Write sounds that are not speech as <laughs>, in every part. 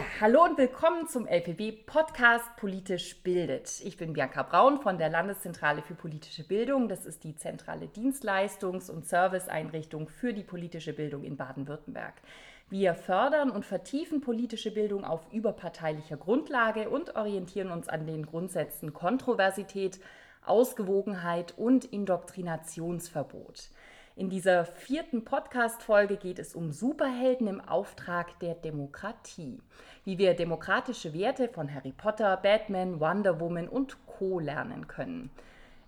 Ja, hallo und willkommen zum LPB Podcast Politisch bildet. Ich bin Bianca Braun von der Landeszentrale für politische Bildung. Das ist die zentrale Dienstleistungs- und Serviceeinrichtung für die politische Bildung in Baden-Württemberg. Wir fördern und vertiefen politische Bildung auf überparteilicher Grundlage und orientieren uns an den Grundsätzen Kontroversität, Ausgewogenheit und Indoktrinationsverbot. In dieser vierten Podcast-Folge geht es um Superhelden im Auftrag der Demokratie. Wie wir demokratische Werte von Harry Potter, Batman, Wonder Woman und Co. lernen können.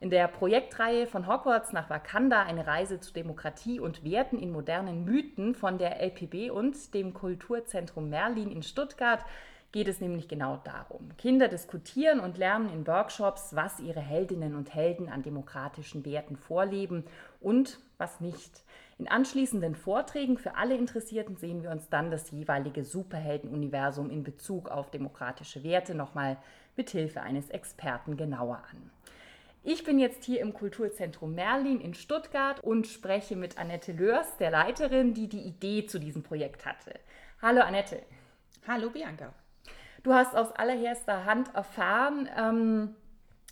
In der Projektreihe von Hogwarts nach Wakanda eine Reise zu Demokratie und Werten in modernen Mythen von der LPB und dem Kulturzentrum Merlin in Stuttgart geht es nämlich genau darum. Kinder diskutieren und lernen in Workshops, was ihre Heldinnen und Helden an demokratischen Werten vorleben und was nicht. In anschließenden Vorträgen für alle Interessierten sehen wir uns dann das jeweilige Superheldenuniversum in Bezug auf demokratische Werte nochmal mit Hilfe eines Experten genauer an. Ich bin jetzt hier im Kulturzentrum Merlin in Stuttgart und spreche mit Annette Lörs, der Leiterin, die die Idee zu diesem Projekt hatte. Hallo Annette. Hallo Bianca. Du hast aus allererster Hand erfahren, ähm,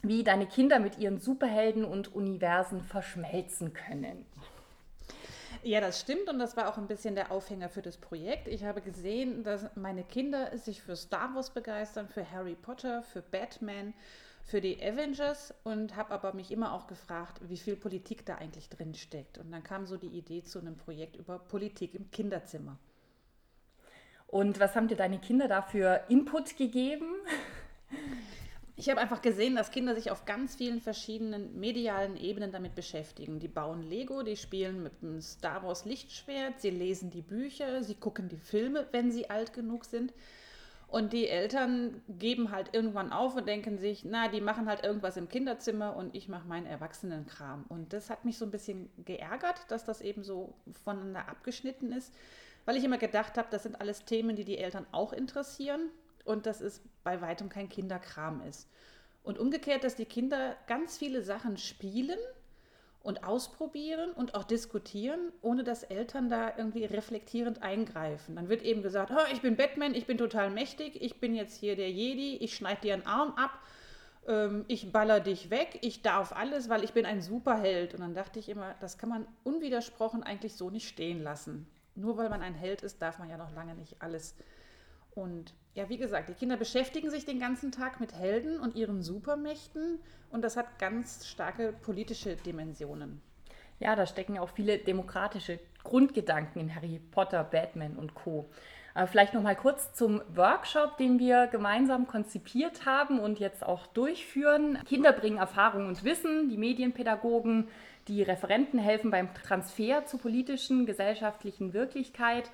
wie deine Kinder mit ihren Superhelden und Universen verschmelzen können. Ja, das stimmt und das war auch ein bisschen der Aufhänger für das Projekt. Ich habe gesehen, dass meine Kinder sich für Star Wars begeistern, für Harry Potter, für Batman, für die Avengers und habe aber mich immer auch gefragt, wie viel Politik da eigentlich drin steckt. Und dann kam so die Idee zu einem Projekt über Politik im Kinderzimmer. Und was haben dir deine Kinder dafür Input gegeben? Ich habe einfach gesehen, dass Kinder sich auf ganz vielen verschiedenen medialen Ebenen damit beschäftigen. Die bauen Lego, die spielen mit dem Star Wars Lichtschwert, sie lesen die Bücher, sie gucken die Filme, wenn sie alt genug sind. Und die Eltern geben halt irgendwann auf und denken sich, na, die machen halt irgendwas im Kinderzimmer und ich mache meinen Erwachsenenkram. Und das hat mich so ein bisschen geärgert, dass das eben so voneinander abgeschnitten ist weil ich immer gedacht habe, das sind alles Themen, die die Eltern auch interessieren und dass es bei weitem kein Kinderkram ist. Und umgekehrt, dass die Kinder ganz viele Sachen spielen und ausprobieren und auch diskutieren, ohne dass Eltern da irgendwie reflektierend eingreifen. Dann wird eben gesagt, oh, ich bin Batman, ich bin total mächtig, ich bin jetzt hier der Jedi, ich schneide dir einen Arm ab, ähm, ich baller dich weg, ich darf alles, weil ich bin ein Superheld. Und dann dachte ich immer, das kann man unwidersprochen eigentlich so nicht stehen lassen nur weil man ein Held ist, darf man ja noch lange nicht alles. Und ja, wie gesagt, die Kinder beschäftigen sich den ganzen Tag mit Helden und ihren Supermächten und das hat ganz starke politische Dimensionen. Ja, da stecken auch viele demokratische Grundgedanken in Harry Potter, Batman und Co. Aber vielleicht noch mal kurz zum Workshop, den wir gemeinsam konzipiert haben und jetzt auch durchführen. Kinder bringen Erfahrung und Wissen, die Medienpädagogen die Referenten helfen beim Transfer zur politischen, gesellschaftlichen Wirklichkeit.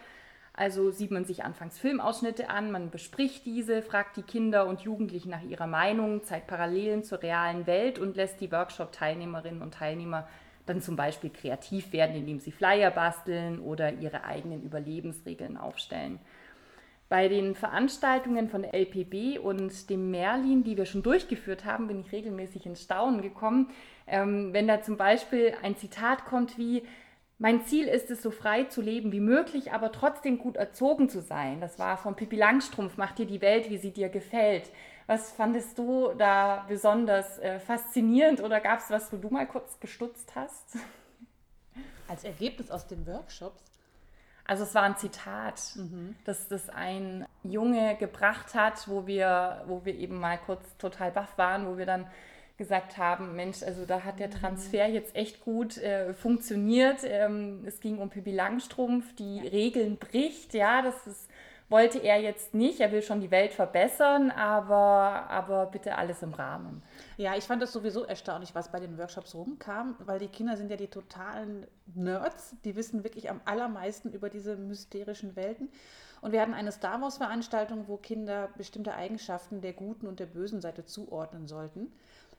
Also sieht man sich anfangs Filmausschnitte an, man bespricht diese, fragt die Kinder und Jugendlichen nach ihrer Meinung, zeigt Parallelen zur realen Welt und lässt die Workshop-Teilnehmerinnen und Teilnehmer dann zum Beispiel kreativ werden, indem sie Flyer basteln oder ihre eigenen Überlebensregeln aufstellen. Bei den Veranstaltungen von der LPB und dem Merlin, die wir schon durchgeführt haben, bin ich regelmäßig ins Staunen gekommen. Ähm, wenn da zum Beispiel ein Zitat kommt wie, mein Ziel ist es, so frei zu leben wie möglich, aber trotzdem gut erzogen zu sein. Das war von Pippi Langstrumpf, mach dir die Welt, wie sie dir gefällt. Was fandest du da besonders äh, faszinierend oder gab es was, wo du mal kurz gestutzt hast? Als Ergebnis aus den Workshops also es war ein Zitat, mhm. das das ein Junge gebracht hat, wo wir, wo wir eben mal kurz total baff waren, wo wir dann gesagt haben, Mensch, also da hat der mhm. Transfer jetzt echt gut äh, funktioniert. Ähm, es ging um Pippi Langstrumpf, die ja. Regeln bricht, ja, das ist wollte er jetzt nicht. Er will schon die Welt verbessern, aber, aber bitte alles im Rahmen. Ja, ich fand das sowieso erstaunlich, was bei den Workshops rumkam, weil die Kinder sind ja die totalen Nerds. Die wissen wirklich am allermeisten über diese mysterischen Welten. Und wir hatten eine Star Wars-Veranstaltung, wo Kinder bestimmte Eigenschaften der guten und der bösen Seite zuordnen sollten.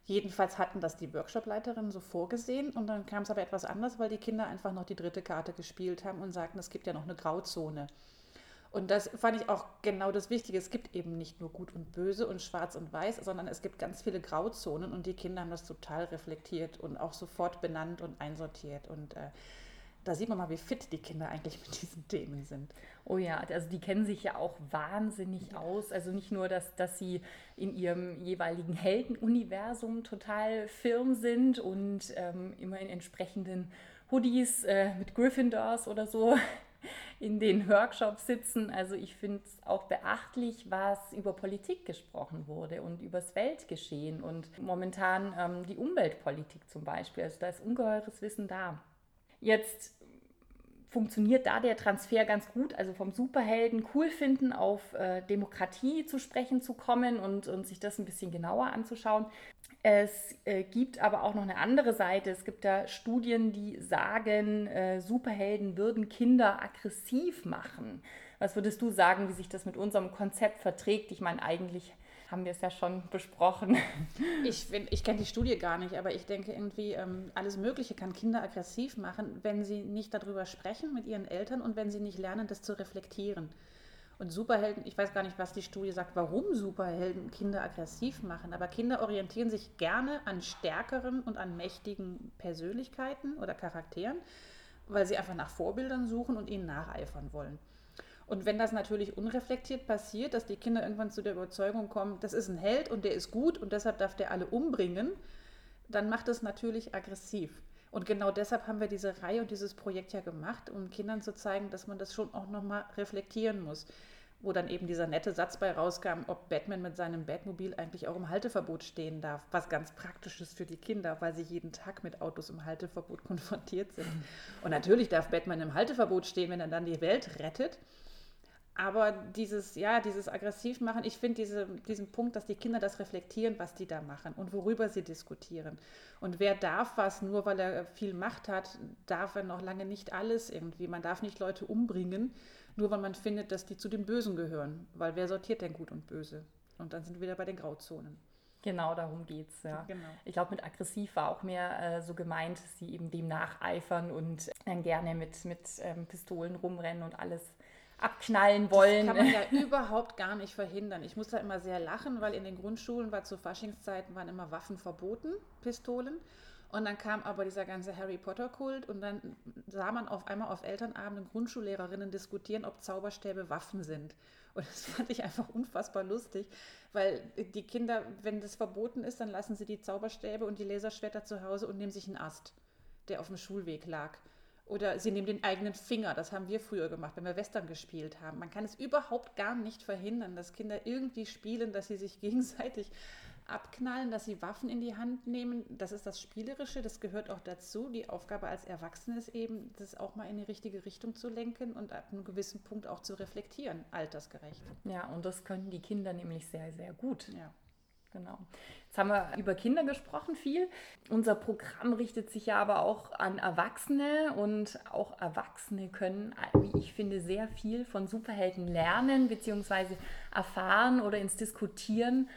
Jedenfalls hatten das die Workshop-Leiterinnen so vorgesehen und dann kam es aber etwas anders, weil die Kinder einfach noch die dritte Karte gespielt haben und sagten, es gibt ja noch eine Grauzone. Und das fand ich auch genau das Wichtige. Es gibt eben nicht nur gut und böse und schwarz und weiß, sondern es gibt ganz viele Grauzonen und die Kinder haben das total reflektiert und auch sofort benannt und einsortiert. Und äh, da sieht man mal, wie fit die Kinder eigentlich mit diesen Themen sind. Oh ja, also die kennen sich ja auch wahnsinnig aus. Also nicht nur, dass, dass sie in ihrem jeweiligen Heldenuniversum total firm sind und ähm, immer in entsprechenden Hoodies äh, mit Gryffindors oder so in den Workshops sitzen. Also ich finde es auch beachtlich, was über Politik gesprochen wurde und übers Weltgeschehen und momentan ähm, die Umweltpolitik zum Beispiel. Also da ist ungeheures Wissen da. Jetzt funktioniert da der Transfer ganz gut, also vom Superhelden cool finden auf äh, Demokratie zu sprechen zu kommen und, und sich das ein bisschen genauer anzuschauen. Es äh, gibt aber auch noch eine andere Seite. Es gibt da Studien, die sagen, äh, Superhelden würden Kinder aggressiv machen. Was würdest du sagen, wie sich das mit unserem Konzept verträgt? Ich meine, eigentlich haben wir es ja schon besprochen. <laughs> Ich, ich kenne die Studie gar nicht, aber ich denke irgendwie, ähm, alles Mögliche kann Kinder aggressiv machen, wenn sie nicht darüber sprechen mit ihren Eltern und wenn sie nicht lernen, das zu reflektieren. Und Superhelden, ich weiß gar nicht, was die Studie sagt, warum Superhelden Kinder aggressiv machen, aber Kinder orientieren sich gerne an stärkeren und an mächtigen Persönlichkeiten oder Charakteren, weil sie einfach nach Vorbildern suchen und ihnen nacheifern wollen. Und wenn das natürlich unreflektiert passiert, dass die Kinder irgendwann zu der Überzeugung kommen, das ist ein Held und der ist gut und deshalb darf der alle umbringen, dann macht es natürlich aggressiv. Und genau deshalb haben wir diese Reihe und dieses Projekt ja gemacht, um Kindern zu zeigen, dass man das schon auch nochmal reflektieren muss. Wo dann eben dieser nette Satz bei rauskam, ob Batman mit seinem Batmobil eigentlich auch im Halteverbot stehen darf. Was ganz praktisch ist für die Kinder, weil sie jeden Tag mit Autos im Halteverbot <laughs> konfrontiert sind. Und natürlich darf Batman im Halteverbot stehen, wenn er dann die Welt rettet. Aber dieses, ja, dieses Aggressivmachen, ich finde diese, diesen Punkt, dass die Kinder das reflektieren, was die da machen und worüber sie diskutieren. Und wer darf was, nur weil er viel Macht hat, darf er noch lange nicht alles irgendwie. Man darf nicht Leute umbringen, nur weil man findet, dass die zu den Bösen gehören. Weil wer sortiert denn gut und böse? Und dann sind wir wieder bei den Grauzonen. Genau, darum geht es. Ja. Genau. Ich glaube, mit aggressiv war auch mehr äh, so gemeint, dass sie eben dem nacheifern und dann gerne mit, mit ähm, Pistolen rumrennen und alles abknallen wollen. Das kann man ja <laughs> überhaupt gar nicht verhindern. Ich muss da immer sehr lachen, weil in den Grundschulen war zu Faschingszeiten waren immer Waffen verboten, Pistolen. Und dann kam aber dieser ganze Harry Potter-Kult und dann sah man auf einmal auf Elternabenden Grundschullehrerinnen diskutieren, ob Zauberstäbe Waffen sind. Und das <laughs> fand ich einfach unfassbar lustig, weil die Kinder, wenn das verboten ist, dann lassen sie die Zauberstäbe und die Laserschwerter zu Hause und nehmen sich einen Ast, der auf dem Schulweg lag. Oder sie nehmen den eigenen Finger. Das haben wir früher gemacht, wenn wir Western gespielt haben. Man kann es überhaupt gar nicht verhindern, dass Kinder irgendwie spielen, dass sie sich <laughs> gegenseitig abknallen, dass sie Waffen in die Hand nehmen. Das ist das Spielerische, das gehört auch dazu. Die Aufgabe als Erwachsene ist eben, das auch mal in die richtige Richtung zu lenken und ab einem gewissen Punkt auch zu reflektieren, altersgerecht. Ja, und das können die Kinder nämlich sehr, sehr gut. Ja. Genau. Jetzt haben wir über Kinder gesprochen viel. Unser Programm richtet sich ja aber auch an Erwachsene und auch Erwachsene können, wie ich finde, sehr viel von Superhelden lernen bzw. erfahren oder ins Diskutieren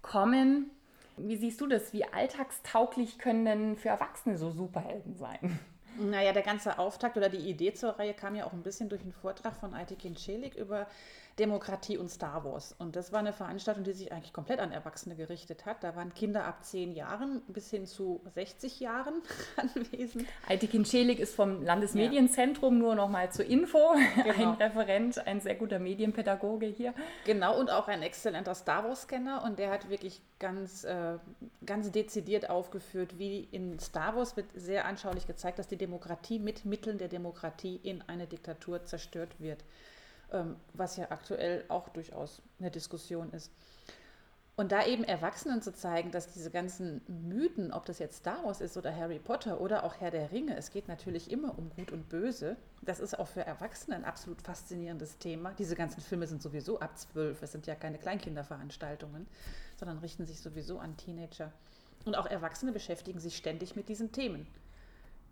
kommen. Wie siehst du das? Wie alltagstauglich können denn für Erwachsene so Superhelden sein? Naja, der ganze Auftakt oder die Idee zur Reihe kam ja auch ein bisschen durch einen Vortrag von Aytekin Celik über Demokratie und Star Wars. Und das war eine Veranstaltung, die sich eigentlich komplett an Erwachsene gerichtet hat. Da waren Kinder ab 10 Jahren bis hin zu 60 Jahren <laughs> anwesend. Aitikin Celik ist vom Landesmedienzentrum, ja. nur noch mal zur Info. <laughs> Genau. Ein Referent, ein sehr guter Medienpädagoge hier. Genau, und auch ein exzellenter Star Wars-Scanner. Und der hat wirklich ganz, äh, ganz dezidiert aufgeführt, wie in Star Wars wird sehr anschaulich gezeigt, dass die Demokratie mit Mitteln der Demokratie in eine Diktatur zerstört wird. Ähm, was ja aktuell auch durchaus eine Diskussion ist. Und da eben Erwachsenen zu zeigen, dass diese ganzen Mythen, ob das jetzt Star Wars ist oder Harry Potter oder auch Herr der Ringe, es geht natürlich immer um Gut und Böse. Das ist auch für Erwachsene ein absolut faszinierendes Thema. Diese ganzen Filme sind sowieso ab zwölf. Es sind ja keine Kleinkinderveranstaltungen, sondern richten sich sowieso an Teenager. Und auch Erwachsene beschäftigen sich ständig mit diesen Themen.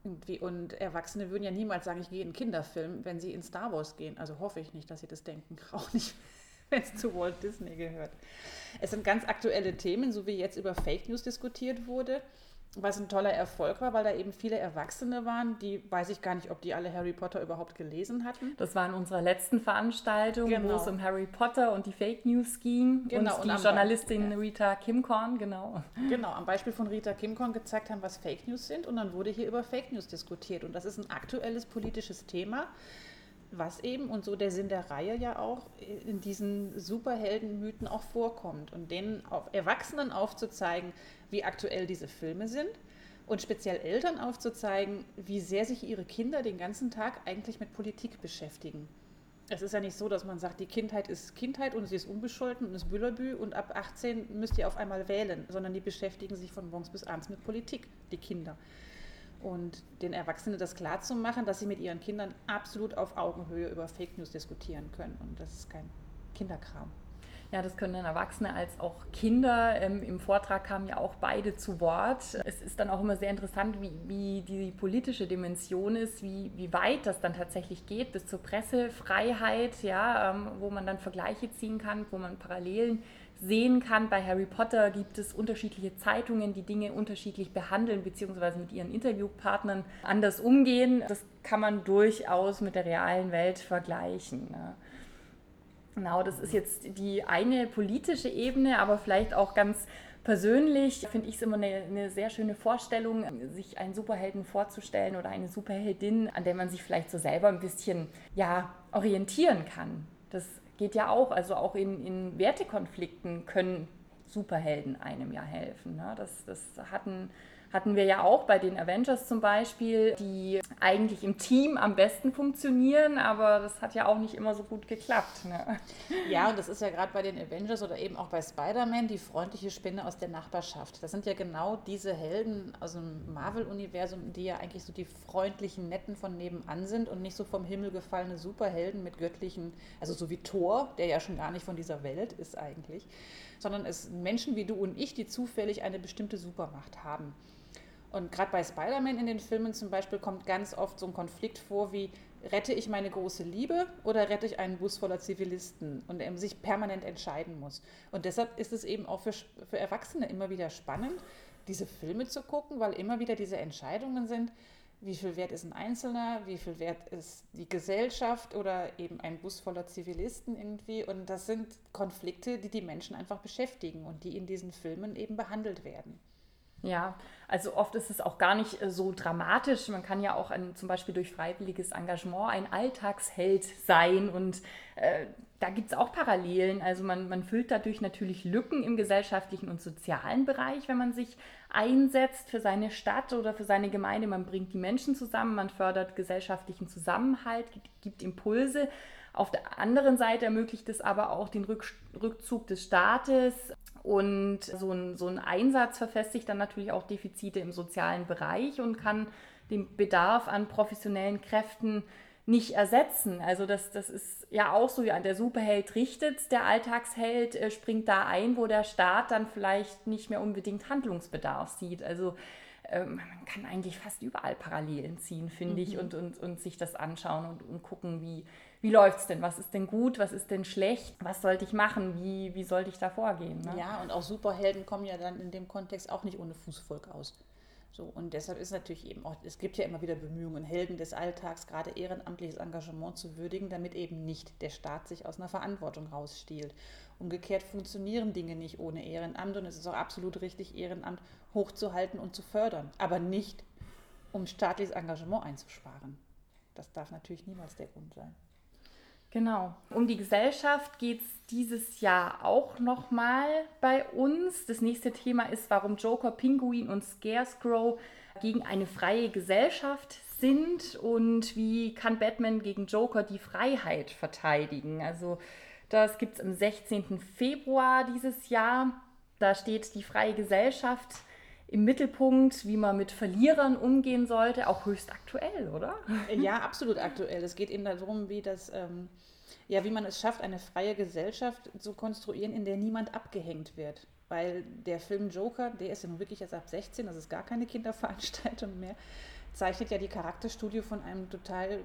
Und Erwachsene würden ja niemals sagen, ich gehe in einen Kinderfilm, wenn sie in Star Wars gehen. Also hoffe ich nicht, dass sie das denken. <laughs> Auch nicht, wenn es zu Walt Disney gehört. Es sind ganz aktuelle Themen, so wie jetzt über Fake News diskutiert wurde. Was ein toller Erfolg war, weil da eben viele Erwachsene waren, die weiß ich gar nicht, ob die alle Harry Potter überhaupt gelesen hatten. Das war in unserer letzten Veranstaltung, genau. wo es um Harry Potter und die Fake News ging genau, und, und die Journalistin ja. Rita Kimcorn, genau. Genau, am Beispiel von Rita Kimcorn gezeigt haben, was Fake News sind und dann wurde hier über Fake News diskutiert und das ist ein aktuelles politisches Thema was eben, und so der Sinn der Reihe ja auch, in diesen Superheldenmythen auch vorkommt und denen auf Erwachsenen aufzuzeigen, wie aktuell diese Filme sind und speziell Eltern aufzuzeigen, wie sehr sich ihre Kinder den ganzen Tag eigentlich mit Politik beschäftigen. Es ist ja nicht so, dass man sagt, die Kindheit ist Kindheit und sie ist unbescholten und ist Büllerbü und ab 18 müsst ihr auf einmal wählen, sondern die beschäftigen sich von morgens bis abends mit Politik, die Kinder und den Erwachsenen das klarzumachen, dass sie mit ihren Kindern absolut auf Augenhöhe über Fake News diskutieren können. Und das ist kein Kinderkram. Ja, das können dann Erwachsene als auch Kinder. Ähm, Im Vortrag kamen ja auch beide zu Wort. Es ist dann auch immer sehr interessant, wie, wie die politische Dimension ist, wie, wie weit das dann tatsächlich geht, bis zur Pressefreiheit, ja, ähm, wo man dann Vergleiche ziehen kann, wo man Parallelen sehen kann. Bei Harry Potter gibt es unterschiedliche Zeitungen, die Dinge unterschiedlich behandeln, beziehungsweise mit ihren Interviewpartnern anders umgehen. Das kann man durchaus mit der realen Welt vergleichen. Ne? Genau, das ist jetzt die eine politische Ebene, aber vielleicht auch ganz persönlich finde ich es immer eine, eine, sehr schöne Vorstellung, sich einen Superhelden vorzustellen oder eine Superheldin, an der man sich vielleicht so selber ein bisschen ja, orientieren kann. Das geht ja auch, also auch in, in Wertekonflikten können Superhelden einem ja helfen. Ne? Das, das hatten hatten wir ja auch bei den Avengers zum Beispiel, die eigentlich im Team am besten funktionieren, aber das hat ja auch nicht immer so gut geklappt. Ne? Ja, und das ist ja gerade bei den Avengers oder eben auch bei Spider-Man die freundliche Spinne aus der Nachbarschaft. Das sind ja genau diese Helden aus dem Marvel-Universum, die ja eigentlich so die freundlichen Netten von nebenan sind und nicht so vom Himmel gefallene Superhelden mit göttlichen, also so wie Thor, der ja schon gar nicht von dieser Welt ist eigentlich, sondern es Menschen wie du und ich, die zufällig eine bestimmte Supermacht haben. Und gerade bei Spider-Man in den Filmen zum Beispiel kommt ganz oft so ein Konflikt vor wie, rette ich meine große Liebe oder rette ich einen Bus voller Zivilisten und er sich permanent entscheiden muss. Und deshalb ist es eben auch für, für Erwachsene immer wieder spannend, diese Filme zu gucken, weil immer wieder diese Entscheidungen sind, wie viel wert ist ein Einzelner, wie viel wert ist die Gesellschaft oder eben ein Bus voller Zivilisten irgendwie. Und das sind Konflikte, die die Menschen einfach beschäftigen und die in diesen Filmen eben behandelt werden. Ja, also oft ist es auch gar nicht äh, so dramatisch. Man kann ja auch ein, zum Beispiel durch freiwilliges Engagement ein Alltagsheld sein und äh, da gibt es auch Parallelen. Also man, man füllt dadurch natürlich Lücken im gesellschaftlichen und sozialen Bereich, wenn man sich einsetzt für seine Stadt oder für seine Gemeinde. Man bringt die Menschen zusammen, man fördert gesellschaftlichen Zusammenhalt, gibt Impulse. Auf der anderen Seite ermöglicht es aber auch den Rückzug des Staates und so ein, so ein Einsatz verfestigt dann natürlich auch Defizite im sozialen Bereich und kann den Bedarf an professionellen Kräften nicht ersetzen. Also das, das ist ja auch so, ja, der Superheld richtet, der Alltagsheld äh, springt da ein, wo der Staat dann vielleicht nicht mehr unbedingt Handlungsbedarf sieht. Also ähm, man kann eigentlich fast überall Parallelen ziehen, finde mhm. ich, und, und, und sich das anschauen und, und gucken, wie, wie läuft es denn? Was ist denn gut? Was ist denn schlecht? Was sollte ich machen? Wie, wie sollte ich da vorgehen? Ne? Ja, und auch Superhelden kommen ja dann in dem Kontext auch nicht ohne Fußvolk aus. So, und deshalb ist natürlich eben auch, es gibt ja immer wieder Bemühungen, Helden des Alltags, gerade ehrenamtliches Engagement zu würdigen, damit eben nicht der Staat sich aus einer Verantwortung rausstiehlt. Umgekehrt funktionieren Dinge nicht ohne Ehrenamt und es ist auch absolut richtig, Ehrenamt hochzuhalten und zu fördern, aber nicht, um staatliches Engagement einzusparen. Das darf natürlich niemals der Grund sein. Genau. Um die Gesellschaft geht es dieses Jahr auch nochmal bei uns. Das nächste Thema ist, warum Joker, Pinguin und Scarecrow gegen eine freie Gesellschaft sind und wie kann Batman gegen Joker die Freiheit verteidigen. Also das gibt es am 16. Februar dieses Jahr. Da steht die freie Gesellschaft im Mittelpunkt, wie man mit Verlierern umgehen sollte, auch höchst aktuell, oder? Ja, absolut aktuell. Es geht eben darum, wie das, ähm, ja, wie man es schafft, eine freie Gesellschaft zu konstruieren, in der niemand abgehängt wird. Weil der Film Joker, der ist ja nun wirklich erst ab 16, das ist gar keine Kinderveranstaltung mehr, zeichnet ja die Charakterstudie von einem total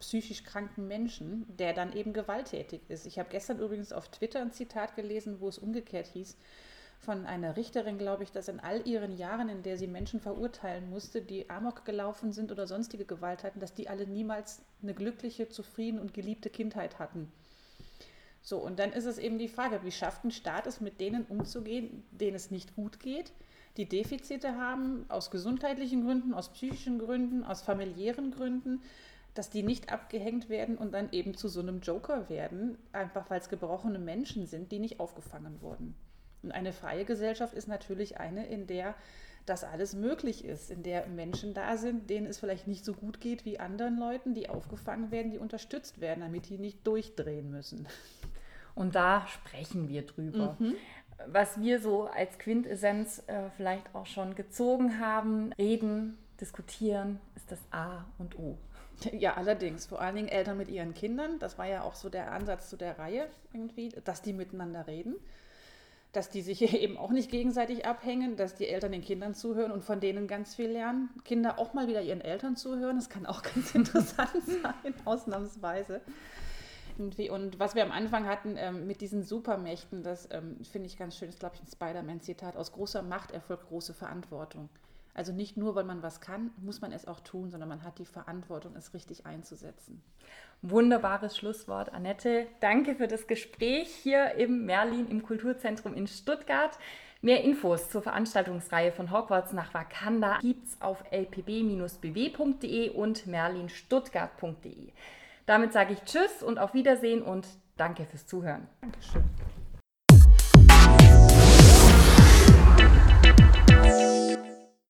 psychisch kranken Menschen, der dann eben gewalttätig ist. Ich habe gestern übrigens auf Twitter ein Zitat gelesen, wo es umgekehrt hieß, von einer Richterin, glaube ich, dass in all ihren Jahren, in der sie Menschen verurteilen musste, die Amok gelaufen sind oder sonstige Gewalttaten, dass die alle niemals eine glückliche, zufriedene und geliebte Kindheit hatten. So, und dann ist es eben die Frage, wie schafft ein Staat es, mit denen umzugehen, denen es nicht gut geht, die Defizite haben, aus gesundheitlichen Gründen, aus psychischen Gründen, aus familiären Gründen, dass die nicht abgehängt werden und dann eben zu so einem Joker werden, einfach weil es gebrochene Menschen sind, die nicht aufgefangen wurden. Und eine freie Gesellschaft ist natürlich eine, in der das alles möglich ist, in der Menschen da sind, denen es vielleicht nicht so gut geht wie anderen Leuten, die aufgefangen werden, die unterstützt werden, damit die nicht durchdrehen müssen. Und da sprechen wir drüber. Mhm. Was wir so als Quintessenz äh, vielleicht auch schon gezogen haben, reden, diskutieren, ist das A und O. Ja, allerdings. Vor allen Dingen Eltern mit ihren Kindern. Das war ja auch so der Ansatz zu der Reihe irgendwie, dass die miteinander reden dass die sich <laughs> eben auch nicht gegenseitig abhängen, dass die Eltern den Kindern zuhören und von denen ganz viel lernen. Kinder auch mal wieder ihren Eltern zuhören, das kann auch <laughs> ganz interessant sein, ausnahmsweise. Und was wir am Anfang hatten ähm, mit diesen Supermächten, das ähm, finde ich ganz schön, ist, glaube ich, ein Spider-Man-Zitat. Aus großer Macht erfolgt große Verantwortung. Also nicht nur, weil man was kann, muss man es auch tun, sondern man hat die Verantwortung, es richtig einzusetzen. Wunderbares Schlusswort, Annette. Danke für das Gespräch hier im Merlin im Kulturzentrum in Stuttgart. Mehr Infos zur Veranstaltungsreihe von Hogwarts nach Wakanda gibt es auf lpb-bw.de und merlinstuttgart.de. Damit sage ich Tschüss und auf Wiedersehen und danke fürs Zuhören. Dankeschön.